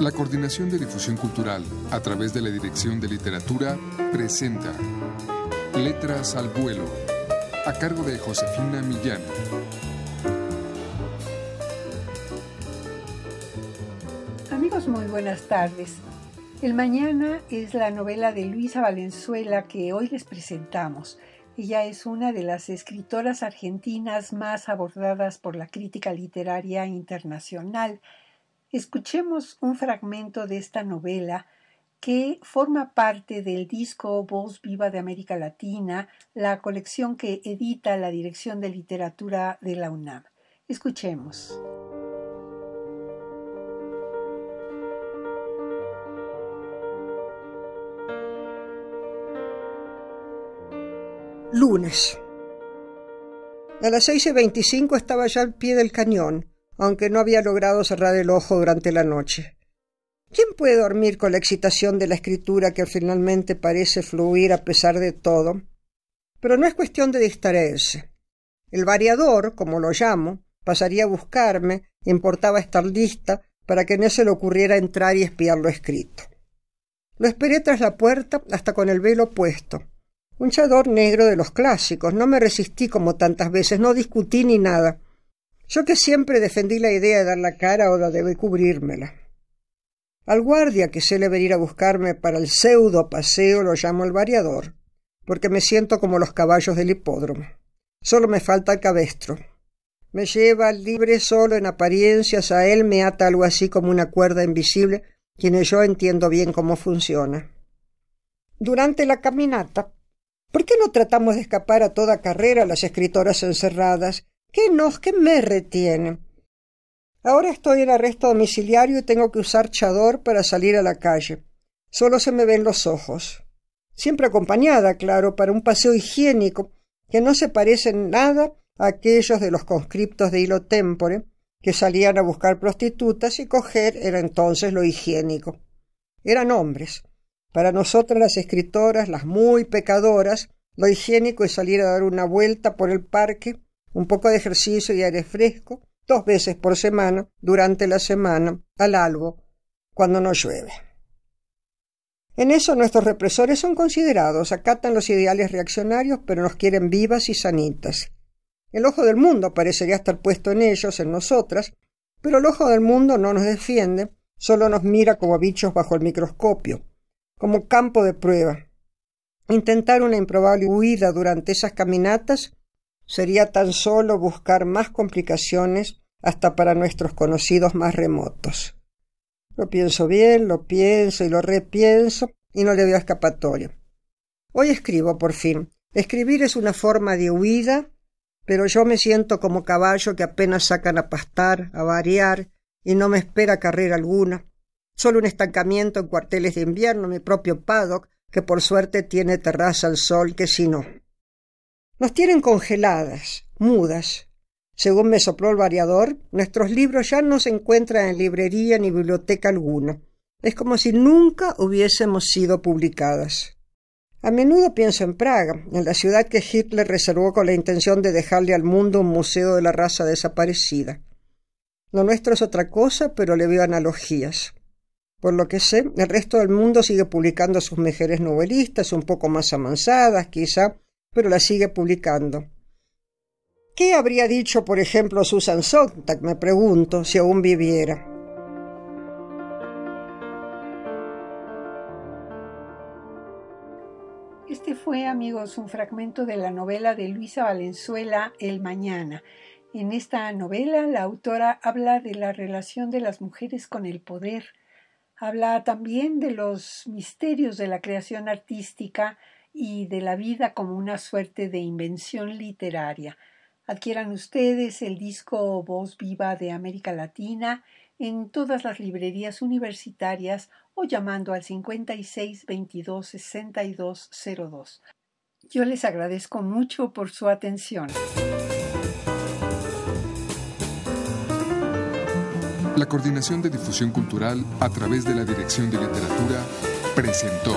La Coordinación de Difusión Cultural, a través de la Dirección de Literatura, presenta Letras al Vuelo, a cargo de Josefina Millán. Amigos, muy buenas tardes. El Mañana es la novela de Luisa Valenzuela que hoy les presentamos. Ella es una de las escritoras argentinas más abordadas por la crítica literaria internacional Escuchemos un fragmento de esta novela que forma parte del disco Voz Viva de América Latina, la colección que edita la Dirección de Literatura de la UNAM. Escuchemos. Lunes. A las seis y veinticinco estaba ya al pie del cañón aunque no había logrado cerrar el ojo durante la noche. ¿Quién puede dormir con la excitación de la escritura que finalmente parece fluir a pesar de todo? Pero no es cuestión de distraerse. El variador, como lo llamo, pasaría a buscarme, importaba estar lista para que no se le ocurriera entrar y espiar lo escrito. Lo esperé tras la puerta hasta con el velo puesto. Un chador negro de los clásicos. No me resistí como tantas veces, no discutí ni nada. Yo que siempre defendí la idea de dar la cara ahora debe cubrírmela. Al guardia que suele venir a buscarme para el pseudo paseo lo llamo el variador, porque me siento como los caballos del hipódromo. Solo me falta el cabestro. Me lleva libre solo en apariencias, a él me ata algo así como una cuerda invisible, quien yo entiendo bien cómo funciona. Durante la caminata, ¿por qué no tratamos de escapar a toda carrera las escritoras encerradas ¿Qué nos que me retiene? Ahora estoy en arresto domiciliario y tengo que usar chador para salir a la calle. Solo se me ven los ojos. Siempre acompañada, claro, para un paseo higiénico que no se parece en nada a aquellos de los conscriptos de hilo tempore que salían a buscar prostitutas y coger era entonces lo higiénico. Eran hombres. Para nosotras las escritoras, las muy pecadoras, lo higiénico es salir a dar una vuelta por el parque un poco de ejercicio y aire fresco dos veces por semana durante la semana al albo cuando no llueve. En eso nuestros represores son considerados, acatan los ideales reaccionarios, pero nos quieren vivas y sanitas. El ojo del mundo parecería estar puesto en ellos, en nosotras, pero el ojo del mundo no nos defiende, solo nos mira como bichos bajo el microscopio, como campo de prueba. Intentar una improbable huida durante esas caminatas sería tan solo buscar más complicaciones hasta para nuestros conocidos más remotos. Lo pienso bien, lo pienso y lo repienso y no le veo escapatoria. Hoy escribo por fin. Escribir es una forma de huida, pero yo me siento como caballo que apenas sacan a pastar, a variar, y no me espera carrera alguna. Solo un estancamiento en cuarteles de invierno, mi propio paddock, que por suerte tiene terraza al sol, que si no. Nos tienen congeladas, mudas. Según me sopló el variador, nuestros libros ya no se encuentran en librería ni biblioteca alguna. Es como si nunca hubiésemos sido publicadas. A menudo pienso en Praga, en la ciudad que Hitler reservó con la intención de dejarle al mundo un museo de la raza desaparecida. Lo nuestro es otra cosa, pero le veo analogías. Por lo que sé, el resto del mundo sigue publicando sus mejores novelistas, un poco más avanzadas, quizá, pero la sigue publicando. ¿Qué habría dicho, por ejemplo, Susan Sontag, me pregunto, si aún viviera? Este fue, amigos, un fragmento de la novela de Luisa Valenzuela, El Mañana. En esta novela, la autora habla de la relación de las mujeres con el poder. Habla también de los misterios de la creación artística, y de la vida como una suerte de invención literaria. Adquieran ustedes el disco Voz Viva de América Latina en todas las librerías universitarias o llamando al 56 22 62 02. Yo les agradezco mucho por su atención. La Coordinación de Difusión Cultural a través de la Dirección de Literatura presentó